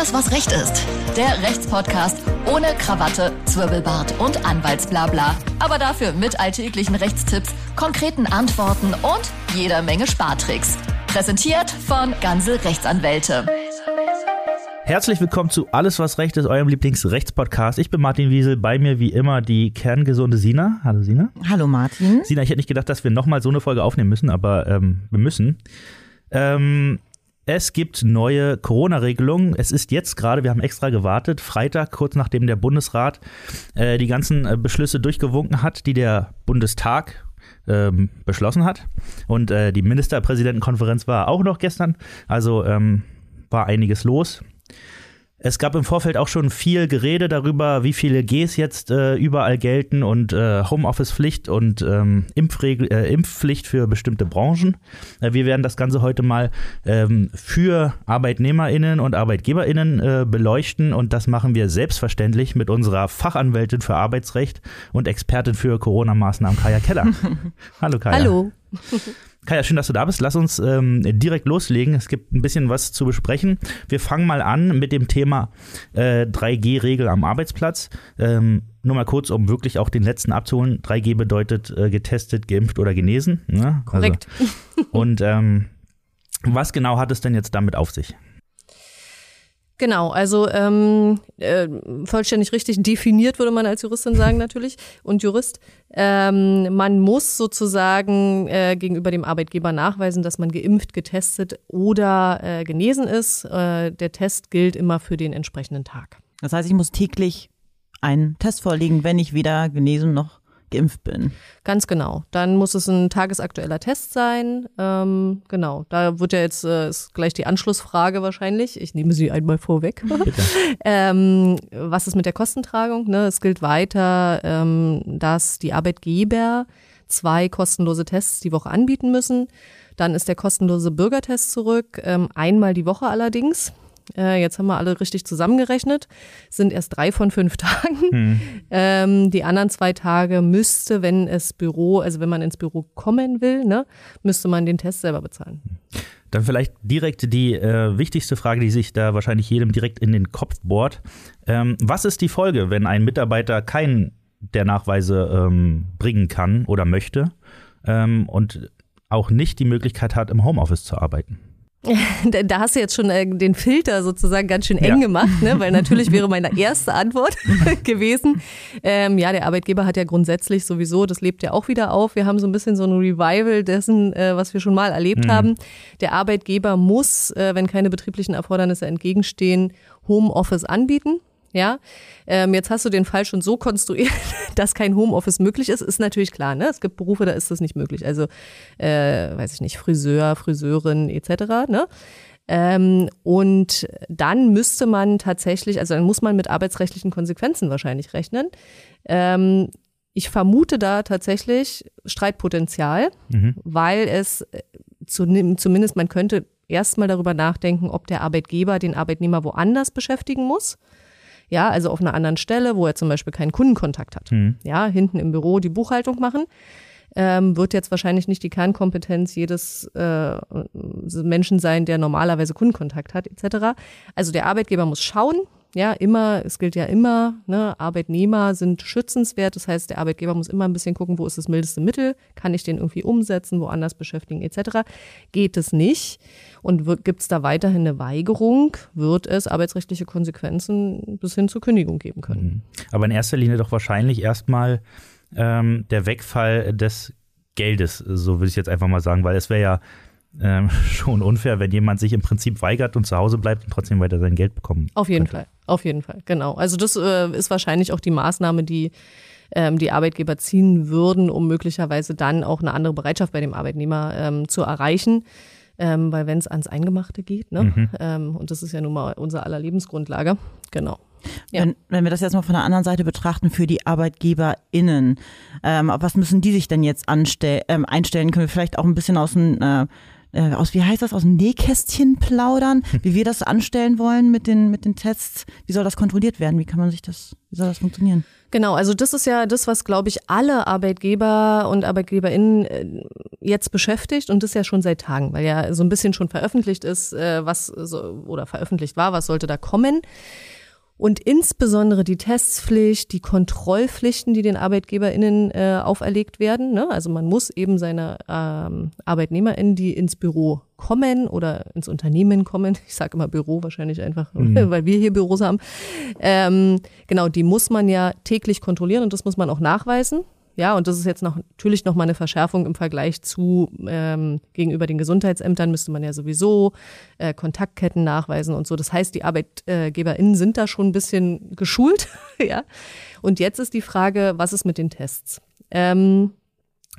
Alles, was Recht ist. Der Rechtspodcast ohne Krawatte, Zwirbelbart und Anwaltsblabla. Aber dafür mit alltäglichen Rechtstipps, konkreten Antworten und jeder Menge Spartricks. Präsentiert von Ganze Rechtsanwälte. Herzlich willkommen zu Alles, was Recht ist, eurem Lieblingsrechtspodcast. Ich bin Martin Wiesel, bei mir wie immer die kerngesunde Sina. Hallo Sina. Hallo Martin. Sina, ich hätte nicht gedacht, dass wir nochmal so eine Folge aufnehmen müssen, aber ähm, wir müssen. Ähm, es gibt neue Corona-Regelungen. Es ist jetzt gerade, wir haben extra gewartet, Freitag, kurz nachdem der Bundesrat äh, die ganzen äh, Beschlüsse durchgewunken hat, die der Bundestag ähm, beschlossen hat. Und äh, die Ministerpräsidentenkonferenz war auch noch gestern. Also ähm, war einiges los. Es gab im Vorfeld auch schon viel Gerede darüber, wie viele Gs jetzt äh, überall gelten und äh, Homeoffice-Pflicht und ähm, Impfregel, äh, Impfpflicht für bestimmte Branchen. Äh, wir werden das Ganze heute mal ähm, für ArbeitnehmerInnen und ArbeitgeberInnen äh, beleuchten und das machen wir selbstverständlich mit unserer Fachanwältin für Arbeitsrecht und Expertin für Corona-Maßnahmen, Kaya Keller. Hallo Kaya. Hallo. Kaya, schön, dass du da bist. Lass uns ähm, direkt loslegen. Es gibt ein bisschen was zu besprechen. Wir fangen mal an mit dem Thema äh, 3G-Regel am Arbeitsplatz. Ähm, nur mal kurz, um wirklich auch den letzten abzuholen. 3G bedeutet äh, getestet, geimpft oder genesen. Ne? Korrekt. Also, und ähm, was genau hat es denn jetzt damit auf sich? Genau, also ähm, äh, vollständig richtig definiert, würde man als Juristin sagen natürlich und Jurist. Ähm, man muss sozusagen äh, gegenüber dem Arbeitgeber nachweisen, dass man geimpft, getestet oder äh, genesen ist. Äh, der Test gilt immer für den entsprechenden Tag. Das heißt, ich muss täglich einen Test vorlegen, wenn ich weder genesen noch geimpft bin. Ganz genau. Dann muss es ein tagesaktueller Test sein. Ähm, genau. Da wird ja jetzt äh, ist gleich die Anschlussfrage wahrscheinlich. Ich nehme sie einmal vorweg. ähm, was ist mit der Kostentragung? Ne? Es gilt weiter, ähm, dass die Arbeitgeber zwei kostenlose Tests die Woche anbieten müssen. Dann ist der kostenlose Bürgertest zurück, ähm, einmal die Woche allerdings. Äh, jetzt haben wir alle richtig zusammengerechnet, sind erst drei von fünf Tagen. Hm. Ähm, die anderen zwei Tage müsste, wenn es Büro, also wenn man ins Büro kommen will, ne, müsste man den Test selber bezahlen. Dann vielleicht direkt die äh, wichtigste Frage, die sich da wahrscheinlich jedem direkt in den Kopf bohrt. Ähm, was ist die Folge, wenn ein Mitarbeiter keinen der Nachweise ähm, bringen kann oder möchte ähm, und auch nicht die Möglichkeit hat, im Homeoffice zu arbeiten? Da hast du jetzt schon äh, den Filter sozusagen ganz schön eng ja. gemacht, ne? weil natürlich wäre meine erste Antwort gewesen. Ähm, ja, der Arbeitgeber hat ja grundsätzlich sowieso, das lebt ja auch wieder auf. Wir haben so ein bisschen so ein Revival dessen, äh, was wir schon mal erlebt mhm. haben. Der Arbeitgeber muss, äh, wenn keine betrieblichen Erfordernisse entgegenstehen, Homeoffice anbieten. Ja, ähm, jetzt hast du den Fall schon so konstruiert, dass kein Homeoffice möglich ist. Ist natürlich klar, ne? Es gibt Berufe, da ist das nicht möglich. Also, äh, weiß ich nicht, Friseur, Friseurin etc. Ne? Ähm, und dann müsste man tatsächlich, also dann muss man mit arbeitsrechtlichen Konsequenzen wahrscheinlich rechnen. Ähm, ich vermute da tatsächlich Streitpotenzial, mhm. weil es äh, zu, zumindest man könnte erstmal darüber nachdenken, ob der Arbeitgeber den Arbeitnehmer woanders beschäftigen muss ja, also auf einer anderen Stelle, wo er zum Beispiel keinen Kundenkontakt hat. Mhm. Ja, hinten im Büro die Buchhaltung machen. Ähm, wird jetzt wahrscheinlich nicht die Kernkompetenz jedes äh, Menschen sein, der normalerweise Kundenkontakt hat, etc. Also der Arbeitgeber muss schauen, ja, immer, es gilt ja immer, ne, Arbeitnehmer sind schützenswert. Das heißt, der Arbeitgeber muss immer ein bisschen gucken, wo ist das mildeste Mittel, kann ich den irgendwie umsetzen, woanders beschäftigen, etc. Geht es nicht und gibt es da weiterhin eine Weigerung, wird es arbeitsrechtliche Konsequenzen bis hin zur Kündigung geben können. Mhm. Aber in erster Linie doch wahrscheinlich erstmal ähm, der Wegfall des Geldes, so würde ich jetzt einfach mal sagen, weil es wäre ja ähm, schon unfair, wenn jemand sich im Prinzip weigert und zu Hause bleibt und trotzdem weiter sein Geld bekommen. Auf jeden könnte. Fall, auf jeden Fall, genau. Also das äh, ist wahrscheinlich auch die Maßnahme, die ähm, die Arbeitgeber ziehen würden, um möglicherweise dann auch eine andere Bereitschaft bei dem Arbeitnehmer ähm, zu erreichen. Ähm, weil wenn es ans Eingemachte geht, ne? Mhm. Ähm, und das ist ja nun mal unser aller Lebensgrundlage, genau. Ja. Wenn, wenn wir das jetzt mal von der anderen Seite betrachten, für die ArbeitgeberInnen, ähm, auf was müssen die sich denn jetzt anstell, ähm, einstellen? Können wir vielleicht auch ein bisschen aus dem äh, äh, aus, wie heißt das, aus dem Nähkästchen plaudern, wie wir das anstellen wollen mit den, mit den Tests. Wie soll das kontrolliert werden? Wie kann man sich das, wie soll das funktionieren? Genau, also das ist ja das, was, glaube ich, alle Arbeitgeber und ArbeitgeberInnen äh, jetzt beschäftigt und das ja schon seit Tagen, weil ja so ein bisschen schon veröffentlicht ist, äh, was so, oder veröffentlicht war, was sollte da kommen. Und insbesondere die Testpflicht, die Kontrollpflichten, die den ArbeitgeberInnen äh, auferlegt werden. Ne? Also man muss eben seine ähm, ArbeitnehmerInnen, die ins Büro kommen oder ins Unternehmen kommen, ich sage immer Büro wahrscheinlich einfach, mhm. weil wir hier Büros haben, ähm, genau, die muss man ja täglich kontrollieren und das muss man auch nachweisen. Ja, und das ist jetzt noch, natürlich nochmal eine Verschärfung im Vergleich zu ähm, gegenüber den Gesundheitsämtern müsste man ja sowieso äh, Kontaktketten nachweisen und so. Das heißt, die ArbeitgeberInnen sind da schon ein bisschen geschult. ja. Und jetzt ist die Frage, was ist mit den Tests? Ähm,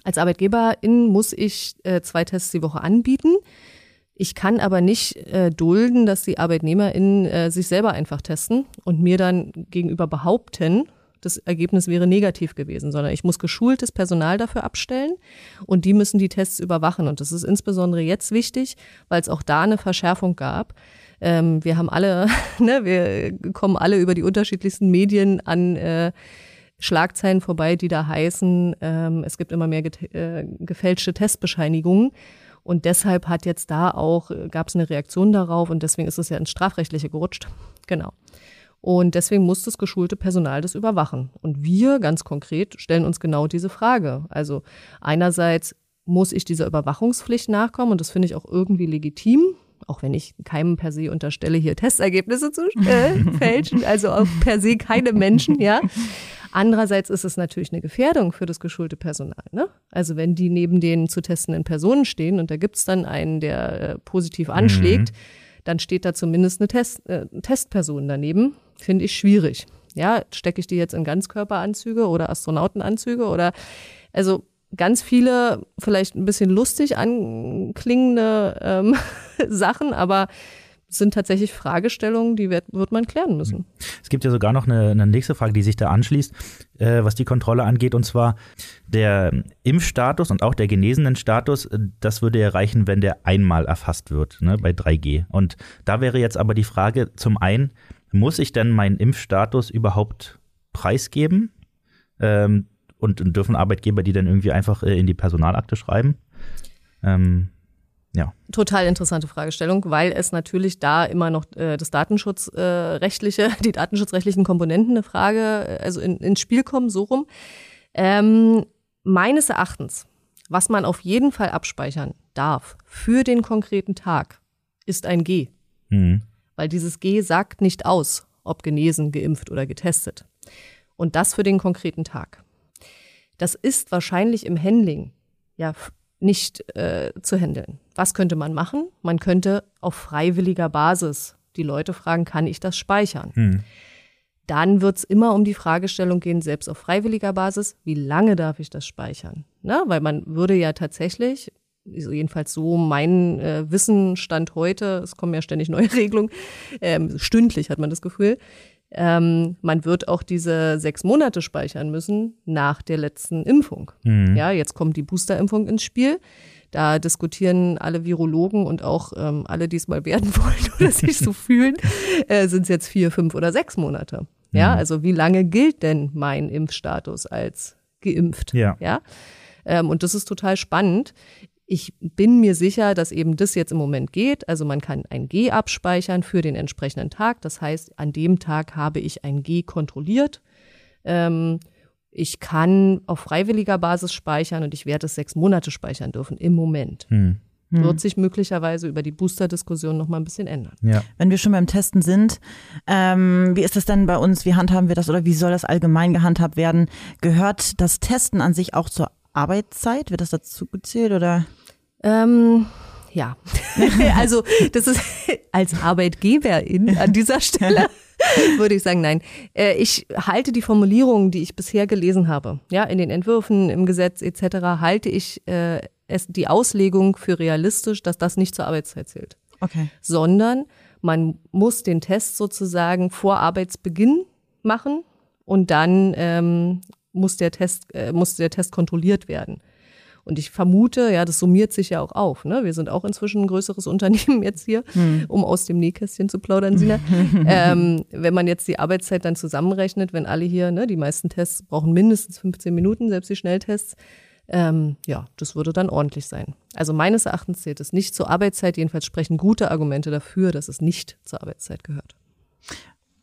als Arbeitgeberin muss ich äh, zwei Tests die Woche anbieten. Ich kann aber nicht äh, dulden, dass die ArbeitnehmerInnen äh, sich selber einfach testen und mir dann gegenüber behaupten, das Ergebnis wäre negativ gewesen, sondern ich muss geschultes Personal dafür abstellen und die müssen die Tests überwachen. Und das ist insbesondere jetzt wichtig, weil es auch da eine Verschärfung gab. Ähm, wir haben alle, ne, wir kommen alle über die unterschiedlichsten Medien an äh, Schlagzeilen vorbei, die da heißen, ähm, es gibt immer mehr äh, gefälschte Testbescheinigungen. Und deshalb hat jetzt da auch, äh, gab es eine Reaktion darauf und deswegen ist es ja ins Strafrechtliche gerutscht. Genau. Und deswegen muss das geschulte Personal das überwachen. Und wir ganz konkret stellen uns genau diese Frage. Also einerseits muss ich dieser Überwachungspflicht nachkommen und das finde ich auch irgendwie legitim, auch wenn ich keinem per se unterstelle, hier Testergebnisse zu fälschen, also auch per se keine Menschen, ja. Andererseits ist es natürlich eine Gefährdung für das geschulte Personal. Ne? Also wenn die neben den zu testenden Personen stehen und da gibt es dann einen, der äh, positiv anschlägt, mhm. Dann steht da zumindest eine Test, äh, Testperson daneben finde ich schwierig. Ja, stecke ich die jetzt in Ganzkörperanzüge oder Astronautenanzüge oder also ganz viele vielleicht ein bisschen lustig anklingende ähm, Sachen, aber sind tatsächlich Fragestellungen, die wird, wird man klären müssen. Es gibt ja sogar noch eine, eine nächste Frage, die sich da anschließt, äh, was die Kontrolle angeht, und zwar der Impfstatus und auch der genesenen Status, das würde erreichen, wenn der einmal erfasst wird, ne, bei 3G. Und da wäre jetzt aber die Frage zum einen, muss ich denn meinen Impfstatus überhaupt preisgeben? Ähm, und dürfen Arbeitgeber die dann irgendwie einfach äh, in die Personalakte schreiben? Ähm, ja. Total interessante Fragestellung, weil es natürlich da immer noch äh, das Datenschutzrechtliche, äh, die datenschutzrechtlichen Komponenten eine Frage, äh, also in, ins Spiel kommen, so rum. Ähm, meines Erachtens, was man auf jeden Fall abspeichern darf für den konkreten Tag, ist ein G. Mhm weil dieses G sagt nicht aus, ob genesen, geimpft oder getestet. Und das für den konkreten Tag. Das ist wahrscheinlich im Handling ja nicht äh, zu handeln. Was könnte man machen? Man könnte auf freiwilliger Basis die Leute fragen, kann ich das speichern? Hm. Dann wird es immer um die Fragestellung gehen, selbst auf freiwilliger Basis, wie lange darf ich das speichern? Na, weil man würde ja tatsächlich, also jedenfalls so mein äh, Wissenstand heute, es kommen ja ständig neue Regelungen, ähm, stündlich hat man das Gefühl, ähm, man wird auch diese sechs Monate speichern müssen nach der letzten Impfung. Mhm. Ja, jetzt kommt die Boosterimpfung ins Spiel. Da diskutieren alle Virologen und auch ähm, alle, die es mal werden wollen oder sich so fühlen, äh, sind es jetzt vier, fünf oder sechs Monate. Ja, mhm. also wie lange gilt denn mein Impfstatus als geimpft? Ja. ja? Ähm, und das ist total spannend. Ich bin mir sicher, dass eben das jetzt im Moment geht. Also man kann ein G abspeichern für den entsprechenden Tag. Das heißt, an dem Tag habe ich ein G kontrolliert. Ähm, ich kann auf freiwilliger Basis speichern und ich werde es sechs Monate speichern dürfen im Moment. Hm. hm. Wird sich möglicherweise über die Booster-Diskussion noch mal ein bisschen ändern. Ja. Wenn wir schon beim Testen sind, ähm, wie ist das denn bei uns? Wie handhaben wir das oder wie soll das allgemein gehandhabt werden? Gehört das Testen an sich auch zur Arbeitszeit? Wird das dazu gezählt oder? Ähm, ja, also das ist als Arbeitgeberin an dieser Stelle würde ich sagen, nein. Äh, ich halte die Formulierungen, die ich bisher gelesen habe, ja, in den Entwürfen, im Gesetz etc., halte ich äh, es, die Auslegung für realistisch, dass das nicht zur Arbeitszeit zählt. Okay. Sondern man muss den Test sozusagen vor Arbeitsbeginn machen und dann ähm, muss der Test äh, muss der Test kontrolliert werden. Und ich vermute, ja, das summiert sich ja auch auf. Ne? Wir sind auch inzwischen ein größeres Unternehmen jetzt hier, hm. um aus dem Nähkästchen zu plaudern, Sina. ähm, wenn man jetzt die Arbeitszeit dann zusammenrechnet, wenn alle hier, ne, die meisten Tests brauchen mindestens 15 Minuten, selbst die Schnelltests, ähm, ja, das würde dann ordentlich sein. Also meines Erachtens zählt es nicht zur Arbeitszeit. Jedenfalls sprechen gute Argumente dafür, dass es nicht zur Arbeitszeit gehört.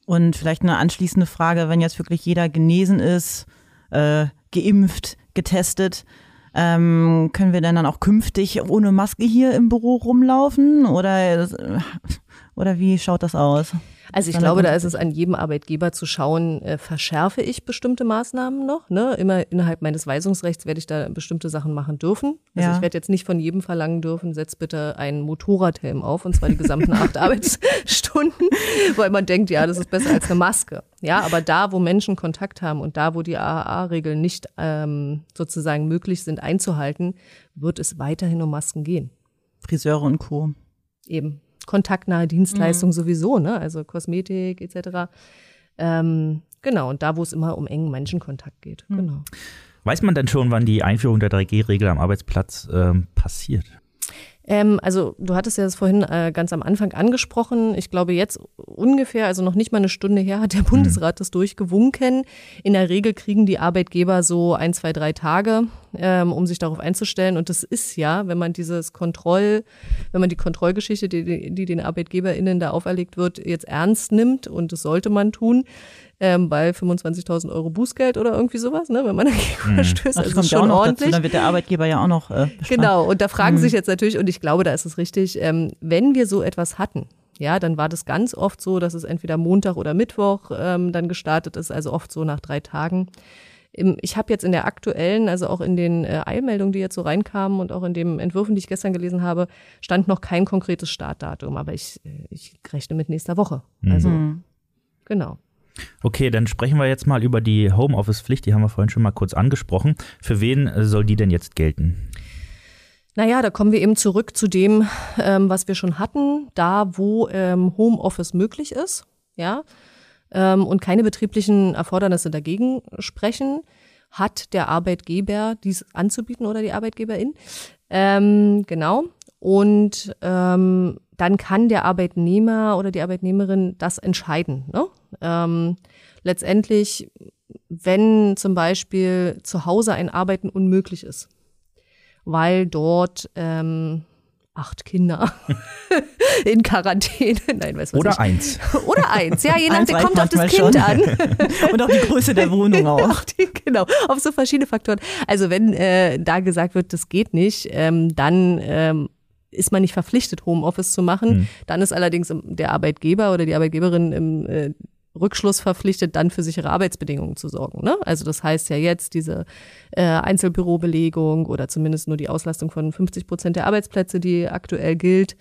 Und vielleicht eine anschließende Frage, wenn jetzt wirklich jeder genesen ist, äh, geimpft, getestet, ähm, können wir denn dann auch künftig ohne Maske hier im Büro rumlaufen? Oder, oder wie schaut das aus? Also ich glaube, da ist es an jedem Arbeitgeber zu schauen, äh, verschärfe ich bestimmte Maßnahmen noch. Ne? Immer innerhalb meines Weisungsrechts werde ich da bestimmte Sachen machen dürfen. Also ja. ich werde jetzt nicht von jedem verlangen dürfen, setz bitte einen Motorradhelm auf und zwar die gesamten acht Arbeitsstunden, weil man denkt, ja, das ist besser als eine Maske. Ja, aber da, wo Menschen Kontakt haben und da, wo die AAA-Regeln nicht ähm, sozusagen möglich sind einzuhalten, wird es weiterhin um Masken gehen. Friseure und Co. Eben kontaktnahe Dienstleistung mhm. sowieso, ne? also Kosmetik etc. Ähm, genau, und da, wo es immer um engen Menschenkontakt geht. Mhm. Genau. Weiß man denn schon, wann die Einführung der 3G-Regel am Arbeitsplatz ähm, passiert? Ähm, also du hattest ja das vorhin äh, ganz am Anfang angesprochen. Ich glaube jetzt ungefähr, also noch nicht mal eine Stunde her, hat der mhm. Bundesrat das durchgewunken. In der Regel kriegen die Arbeitgeber so ein, zwei, drei Tage, ähm, um sich darauf einzustellen. Und das ist ja, wenn man dieses Kontroll, wenn man die Kontrollgeschichte, die, die den ArbeitgeberInnen da auferlegt wird, jetzt ernst nimmt, und das sollte man tun, ähm, bei 25.000 Euro Bußgeld oder irgendwie sowas, ne, wenn man dagegen mhm. verstößt. Das also kommt schon ja ordentlich. Dazu, dann wird der Arbeitgeber ja auch noch. Äh, genau, und da fragen mhm. sich jetzt natürlich, und ich glaube, da ist es richtig, ähm, wenn wir so etwas hatten, ja, dann war das ganz oft so, dass es entweder Montag oder Mittwoch ähm, dann gestartet ist, also oft so nach drei Tagen. Ich habe jetzt in der aktuellen, also auch in den äh, Eilmeldungen, die jetzt so reinkamen und auch in den Entwürfen, die ich gestern gelesen habe, stand noch kein konkretes Startdatum, aber ich, äh, ich rechne mit nächster Woche. Also mhm. genau. Okay, dann sprechen wir jetzt mal über die Homeoffice-Pflicht. Die haben wir vorhin schon mal kurz angesprochen. Für wen soll die denn jetzt gelten? Naja, da kommen wir eben zurück zu dem, ähm, was wir schon hatten, da wo ähm, Homeoffice möglich ist, ja, ähm, und keine betrieblichen Erfordernisse dagegen sprechen, hat der Arbeitgeber dies anzubieten oder die Arbeitgeberin. Ähm, genau. Und ähm, dann kann der Arbeitnehmer oder die Arbeitnehmerin das entscheiden. Ne? Ähm, letztendlich, wenn zum Beispiel zu Hause ein Arbeiten unmöglich ist, weil dort ähm, acht Kinder in Quarantäne. Nein, weiß was Oder nicht. eins. Oder eins, ja, je nachdem, kommt auf das Kind schon. an. Und auch die Größe der Wohnung auch. Die, genau, auf so verschiedene Faktoren. Also wenn äh, da gesagt wird, das geht nicht, ähm, dann ähm, ist man nicht verpflichtet, Homeoffice zu machen. Mhm. Dann ist allerdings der Arbeitgeber oder die Arbeitgeberin im äh, Rückschluss verpflichtet, dann für sichere Arbeitsbedingungen zu sorgen. Ne? Also das heißt ja jetzt diese äh, Einzelbürobelegung oder zumindest nur die Auslastung von 50 Prozent der Arbeitsplätze, die aktuell gilt,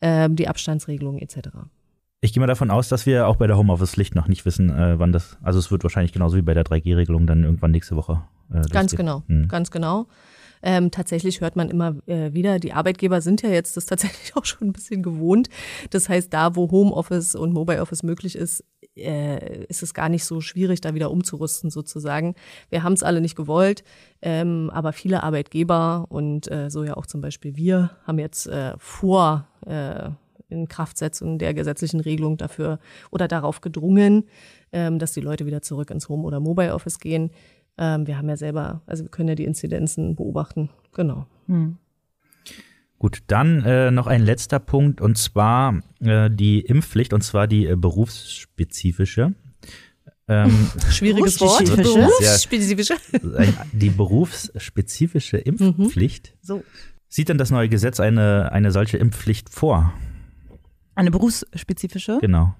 äh, die Abstandsregelung etc. Ich gehe mal davon aus, dass wir auch bei der Homeoffice-Pflicht noch nicht wissen, äh, wann das, also es wird wahrscheinlich genauso wie bei der 3G-Regelung dann irgendwann nächste Woche. Äh, ganz genau, mhm. ganz genau. Ähm, tatsächlich hört man immer äh, wieder, die Arbeitgeber sind ja jetzt das tatsächlich auch schon ein bisschen gewohnt. Das heißt, da, wo Homeoffice und Mobile Office möglich ist, äh, ist es gar nicht so schwierig, da wieder umzurüsten sozusagen. Wir haben es alle nicht gewollt, ähm, aber viele Arbeitgeber und äh, so ja auch zum Beispiel wir haben jetzt äh, vor äh, in Kraftsetzung der gesetzlichen Regelung dafür oder darauf gedrungen, ähm, dass die Leute wieder zurück ins Home- oder Mobile Office gehen. Ähm, wir haben ja selber, also wir können ja die Inzidenzen beobachten. Genau. Hm. Gut, dann äh, noch ein letzter Punkt und zwar äh, die Impfpflicht und zwar die äh, berufsspezifische. Ähm, Schwieriges Wort. Berufsspezifische. die berufsspezifische Impfpflicht. Mhm. So. Sieht denn das neue Gesetz eine, eine solche Impfpflicht vor? Eine berufsspezifische? Genau.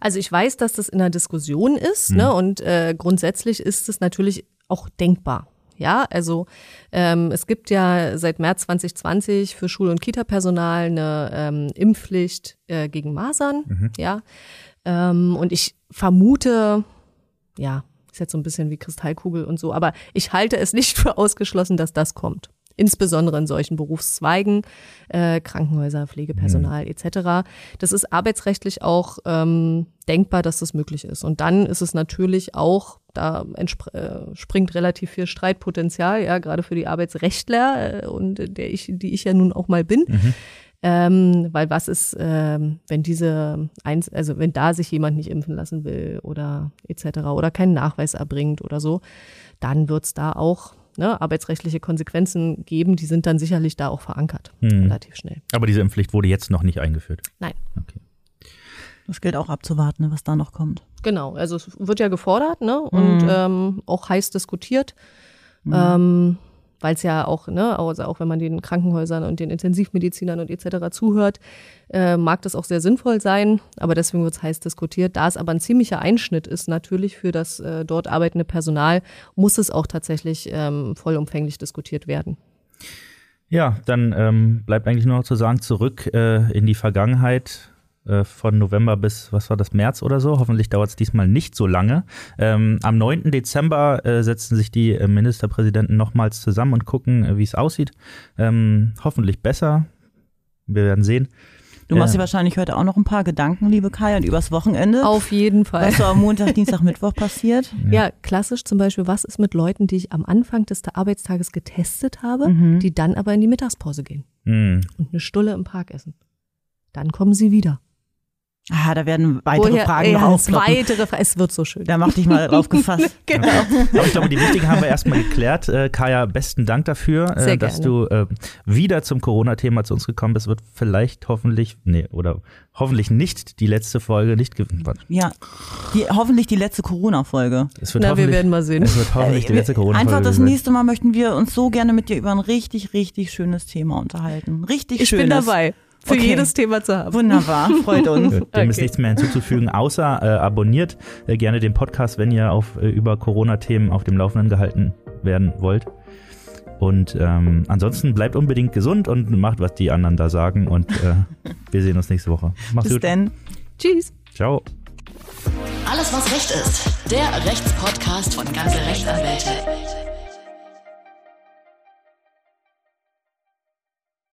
Also ich weiß, dass das in der Diskussion ist, mhm. ne? Und äh, grundsätzlich ist es natürlich auch denkbar. Ja, also ähm, es gibt ja seit März 2020 für Schul- und Kita-Personal eine ähm, Impfpflicht äh, gegen Masern. Mhm. Ja, ähm, und ich vermute, ja, ist jetzt so ein bisschen wie Kristallkugel und so, aber ich halte es nicht für ausgeschlossen, dass das kommt insbesondere in solchen Berufszweigen, äh, Krankenhäuser, Pflegepersonal mhm. etc. Das ist arbeitsrechtlich auch ähm, denkbar, dass das möglich ist. Und dann ist es natürlich auch da äh, springt relativ viel Streitpotenzial, ja, gerade für die Arbeitsrechtler äh, und der ich, die ich ja nun auch mal bin. Mhm. Ähm, weil was ist, ähm, wenn diese, eins, also wenn da sich jemand nicht impfen lassen will oder etc. oder keinen Nachweis erbringt oder so, dann wird es da auch ne, arbeitsrechtliche Konsequenzen geben. Die sind dann sicherlich da auch verankert, hm. relativ schnell. Aber diese Impfpflicht wurde jetzt noch nicht eingeführt? Nein. Okay. Das gilt auch abzuwarten, ne, was da noch kommt. Genau, also es wird ja gefordert ne, und mhm. ähm, auch heiß diskutiert. Mhm. Ähm, weil es ja auch, ne, also auch wenn man den Krankenhäusern und den Intensivmedizinern und etc. zuhört, äh, mag das auch sehr sinnvoll sein, aber deswegen wird es heiß diskutiert. Da es aber ein ziemlicher Einschnitt ist, natürlich für das äh, dort arbeitende Personal, muss es auch tatsächlich ähm, vollumfänglich diskutiert werden. Ja, dann ähm, bleibt eigentlich nur noch zu sagen, zurück äh, in die Vergangenheit äh, von November bis, was war das, März oder so. Hoffentlich dauert es diesmal nicht so lange. Ähm, am 9. Dezember äh, setzen sich die äh, Ministerpräsidenten nochmals zusammen und gucken, äh, wie es aussieht. Ähm, hoffentlich besser. Wir werden sehen. Du machst dir wahrscheinlich heute auch noch ein paar Gedanken, liebe Kai, und übers Wochenende. Auf jeden Fall. Was so am Montag, Dienstag, Mittwoch passiert. Ja. ja. klassisch zum Beispiel, was ist mit Leuten, die ich am Anfang des Arbeitstages getestet habe, mhm. die dann aber in die Mittagspause gehen mhm. und eine Stulle im Park essen. Dann kommen sie wieder. Ah, da werden weitere Woher, Fragen ja, noch aufploppen. Weitere Fragen. Es wird so schön. Da mach dich mal drauf gefasst. genau. Aber ich glaube, die wichtigen haben wir erstmal geklärt. Äh, Kaya, besten Dank dafür, äh, dass du äh, wieder zum Corona-Thema zu uns gekommen bist. Wird vielleicht hoffentlich, nee, oder hoffentlich nicht die letzte Folge, nicht Ja, die, hoffentlich die letzte Corona-Folge. Na, wir werden mal sehen. Es wird hoffentlich die letzte Corona-Folge. Einfach das nächste Mal möchten wir uns so gerne mit dir über ein richtig, richtig schönes Thema unterhalten. Richtig ich schönes. Ich bin dabei für okay. jedes Thema zu haben. Wunderbar, freut uns. Dem okay. ist nichts mehr hinzuzufügen, außer äh, abonniert äh, gerne den Podcast, wenn ihr auf, äh, über Corona-Themen auf dem Laufenden gehalten werden wollt. Und ähm, ansonsten bleibt unbedingt gesund und macht, was die anderen da sagen. Und äh, wir sehen uns nächste Woche. Macht's Bis gut. denn. Tschüss. Ciao. Alles, was Recht ist. Der Rechtspodcast von ganze Rechtsanwälte.